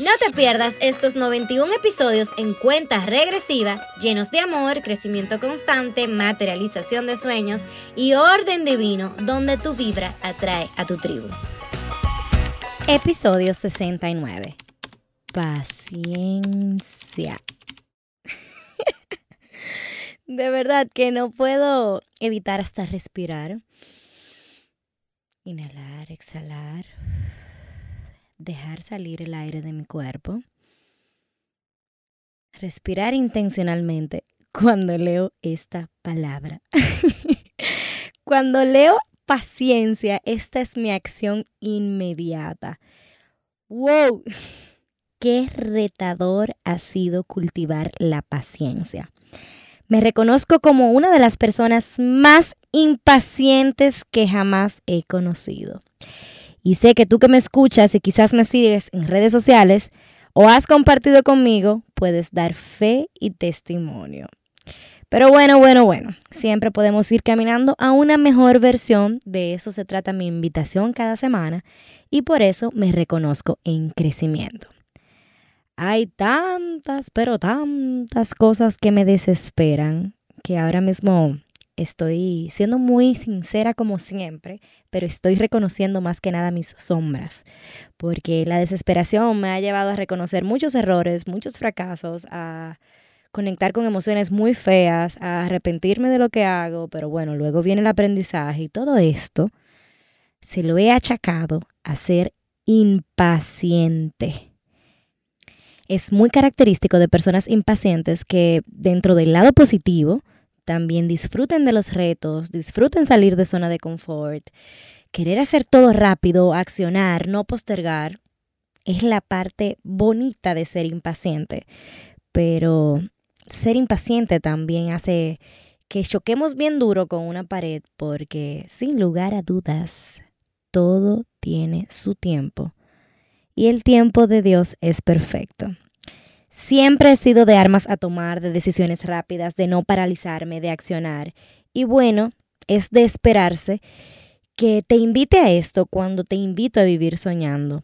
No te pierdas estos 91 episodios en cuenta regresiva, llenos de amor, crecimiento constante, materialización de sueños y orden divino, donde tu vibra atrae a tu tribu. Episodio 69. Paciencia. de verdad que no puedo evitar hasta respirar. Inhalar, exhalar dejar salir el aire de mi cuerpo, respirar intencionalmente cuando leo esta palabra. cuando leo paciencia, esta es mi acción inmediata. ¡Wow! Qué retador ha sido cultivar la paciencia. Me reconozco como una de las personas más impacientes que jamás he conocido. Y sé que tú que me escuchas y quizás me sigues en redes sociales o has compartido conmigo, puedes dar fe y testimonio. Pero bueno, bueno, bueno, siempre podemos ir caminando a una mejor versión. De eso se trata mi invitación cada semana y por eso me reconozco en crecimiento. Hay tantas, pero tantas cosas que me desesperan que ahora mismo estoy siendo muy sincera como siempre, pero estoy reconociendo más que nada mis sombras, porque la desesperación me ha llevado a reconocer muchos errores, muchos fracasos, a conectar con emociones muy feas, a arrepentirme de lo que hago, pero bueno, luego viene el aprendizaje y todo esto se lo he achacado a ser impaciente. Es muy característico de personas impacientes que dentro del lado positivo, también disfruten de los retos, disfruten salir de zona de confort. Querer hacer todo rápido, accionar, no postergar, es la parte bonita de ser impaciente. Pero ser impaciente también hace que choquemos bien duro con una pared porque sin lugar a dudas, todo tiene su tiempo. Y el tiempo de Dios es perfecto. Siempre he sido de armas a tomar, de decisiones rápidas, de no paralizarme, de accionar. Y bueno, es de esperarse que te invite a esto cuando te invito a vivir soñando.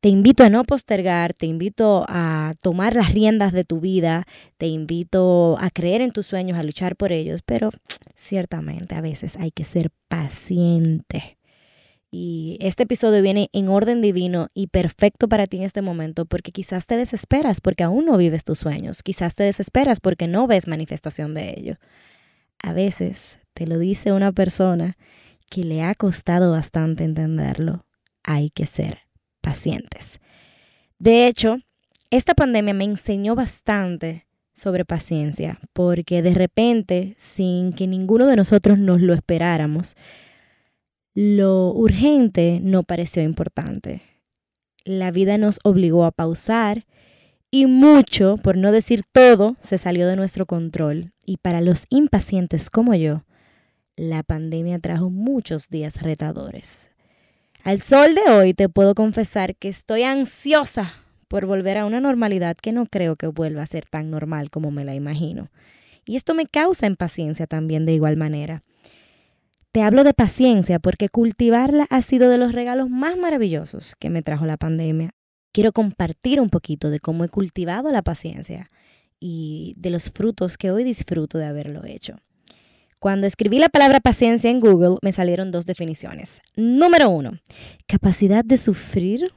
Te invito a no postergar, te invito a tomar las riendas de tu vida, te invito a creer en tus sueños, a luchar por ellos, pero ciertamente a veces hay que ser paciente. Y este episodio viene en orden divino y perfecto para ti en este momento porque quizás te desesperas porque aún no vives tus sueños, quizás te desesperas porque no ves manifestación de ello. A veces te lo dice una persona que le ha costado bastante entenderlo. Hay que ser pacientes. De hecho, esta pandemia me enseñó bastante sobre paciencia porque de repente, sin que ninguno de nosotros nos lo esperáramos, lo urgente no pareció importante. La vida nos obligó a pausar y mucho, por no decir todo, se salió de nuestro control. Y para los impacientes como yo, la pandemia trajo muchos días retadores. Al sol de hoy te puedo confesar que estoy ansiosa por volver a una normalidad que no creo que vuelva a ser tan normal como me la imagino. Y esto me causa impaciencia también de igual manera. Te hablo de paciencia porque cultivarla ha sido de los regalos más maravillosos que me trajo la pandemia. Quiero compartir un poquito de cómo he cultivado la paciencia y de los frutos que hoy disfruto de haberlo hecho. Cuando escribí la palabra paciencia en Google me salieron dos definiciones. Número uno, capacidad de sufrir,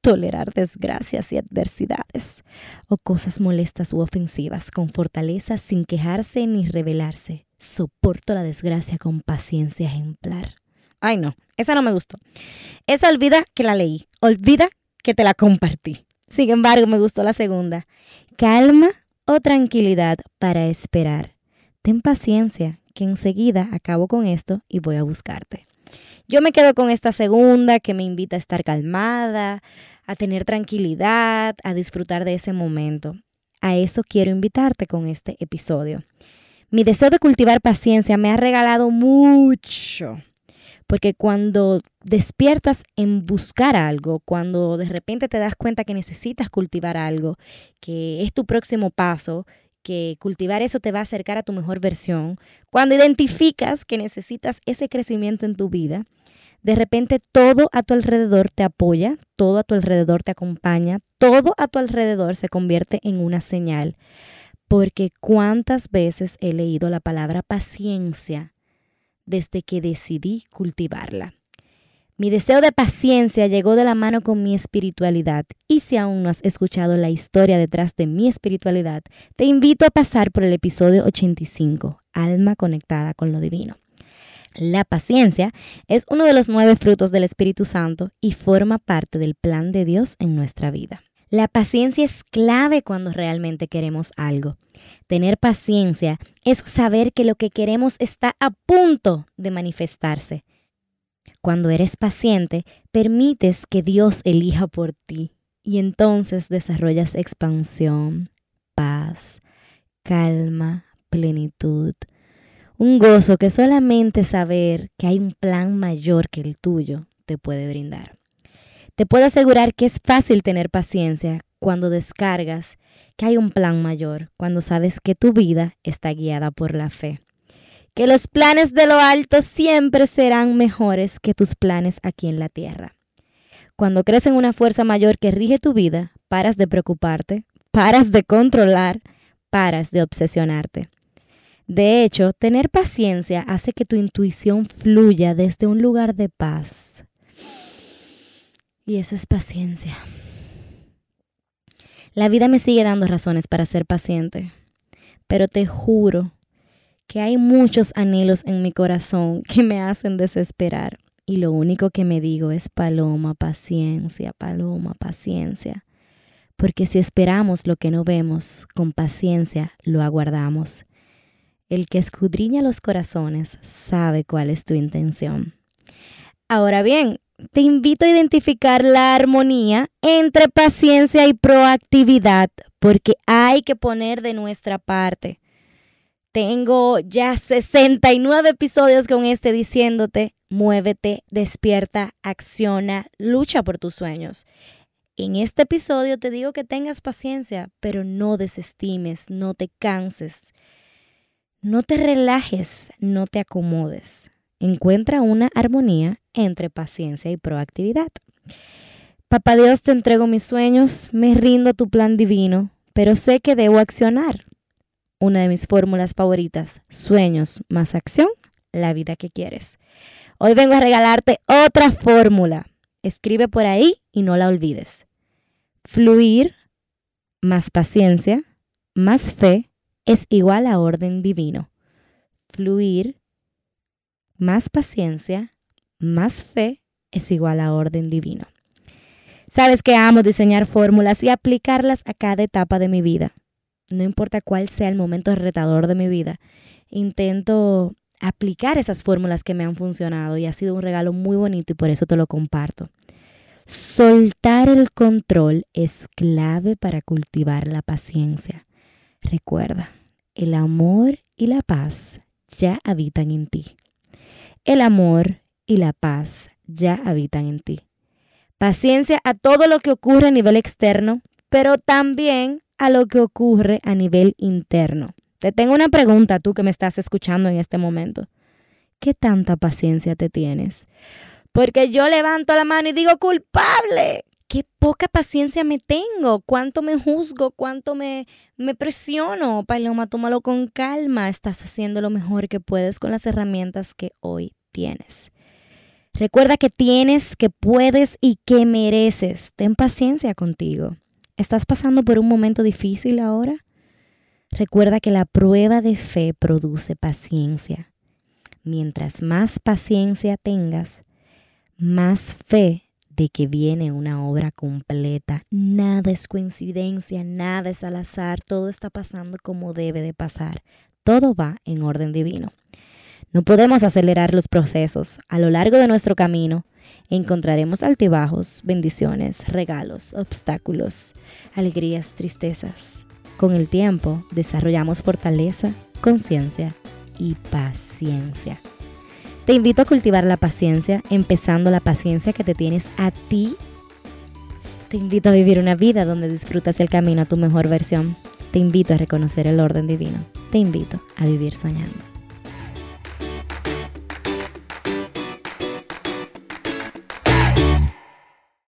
tolerar desgracias y adversidades o cosas molestas u ofensivas con fortaleza sin quejarse ni rebelarse soporto la desgracia con paciencia ejemplar. Ay, no, esa no me gustó. Esa olvida que la leí, olvida que te la compartí. Sin embargo, me gustó la segunda. Calma o tranquilidad para esperar. Ten paciencia, que enseguida acabo con esto y voy a buscarte. Yo me quedo con esta segunda que me invita a estar calmada, a tener tranquilidad, a disfrutar de ese momento. A eso quiero invitarte con este episodio. Mi deseo de cultivar paciencia me ha regalado mucho, Porque cuando despiertas en buscar algo, cuando de repente te das cuenta que necesitas cultivar algo, que es tu próximo paso, que cultivar eso te va a acercar a tu mejor versión, cuando identificas que necesitas ese crecimiento en tu vida, de repente todo a tu alrededor te apoya, todo a tu alrededor te acompaña, todo a tu alrededor se convierte en una señal. Porque cuántas veces he leído la palabra paciencia desde que decidí cultivarla. Mi deseo de paciencia llegó de la mano con mi espiritualidad y si aún no has escuchado la historia detrás de mi espiritualidad, te invito a pasar por el episodio 85, Alma conectada con lo divino. La paciencia es uno de los nueve frutos del Espíritu Santo y forma parte del plan de Dios en nuestra vida. La paciencia es clave cuando realmente queremos algo. Tener paciencia es saber que lo que queremos está a punto de manifestarse. Cuando eres paciente, permites que Dios elija por ti y entonces desarrollas expansión, paz, calma, plenitud, un gozo que solamente saber que hay un plan mayor que el tuyo te puede brindar. Te puedo asegurar que es fácil tener paciencia cuando descargas que hay un plan mayor, cuando sabes que tu vida está guiada por la fe. Que los planes de lo alto siempre serán mejores que tus planes aquí en la tierra. Cuando crees en una fuerza mayor que rige tu vida, paras de preocuparte, paras de controlar, paras de obsesionarte. De hecho, tener paciencia hace que tu intuición fluya desde un lugar de paz. Y eso es paciencia. La vida me sigue dando razones para ser paciente, pero te juro que hay muchos anhelos en mi corazón que me hacen desesperar. Y lo único que me digo es paloma, paciencia, paloma, paciencia. Porque si esperamos lo que no vemos, con paciencia lo aguardamos. El que escudriña los corazones sabe cuál es tu intención. Ahora bien, te invito a identificar la armonía entre paciencia y proactividad, porque hay que poner de nuestra parte. Tengo ya 69 episodios con este diciéndote, muévete, despierta, acciona, lucha por tus sueños. En este episodio te digo que tengas paciencia, pero no desestimes, no te canses. No te relajes, no te acomodes. Encuentra una armonía entre paciencia y proactividad. Papá Dios, te entrego mis sueños, me rindo a tu plan divino, pero sé que debo accionar. Una de mis fórmulas favoritas, sueños más acción, la vida que quieres. Hoy vengo a regalarte otra fórmula. Escribe por ahí y no la olvides. Fluir más paciencia, más fe, es igual a orden divino. Fluir más paciencia, más fe es igual a orden divino. Sabes que amo diseñar fórmulas y aplicarlas a cada etapa de mi vida. No importa cuál sea el momento retador de mi vida, intento aplicar esas fórmulas que me han funcionado y ha sido un regalo muy bonito y por eso te lo comparto. Soltar el control es clave para cultivar la paciencia. Recuerda, el amor y la paz ya habitan en ti. El amor y la paz ya habitan en ti. Paciencia a todo lo que ocurre a nivel externo, pero también a lo que ocurre a nivel interno. Te tengo una pregunta, tú que me estás escuchando en este momento. ¿Qué tanta paciencia te tienes? Porque yo levanto la mano y digo culpable qué poca paciencia me tengo, cuánto me juzgo, cuánto me, me presiono. Paloma, tómalo con calma, estás haciendo lo mejor que puedes con las herramientas que hoy tienes. Recuerda que tienes, que puedes y que mereces. Ten paciencia contigo. ¿Estás pasando por un momento difícil ahora? Recuerda que la prueba de fe produce paciencia. Mientras más paciencia tengas, más fe de que viene una obra completa. Nada es coincidencia, nada es al azar, todo está pasando como debe de pasar. Todo va en orden divino. No podemos acelerar los procesos. A lo largo de nuestro camino encontraremos altibajos, bendiciones, regalos, obstáculos, alegrías, tristezas. Con el tiempo desarrollamos fortaleza, conciencia y paciencia. Te invito a cultivar la paciencia, empezando la paciencia que te tienes a ti. Te invito a vivir una vida donde disfrutas el camino a tu mejor versión. Te invito a reconocer el orden divino. Te invito a vivir soñando.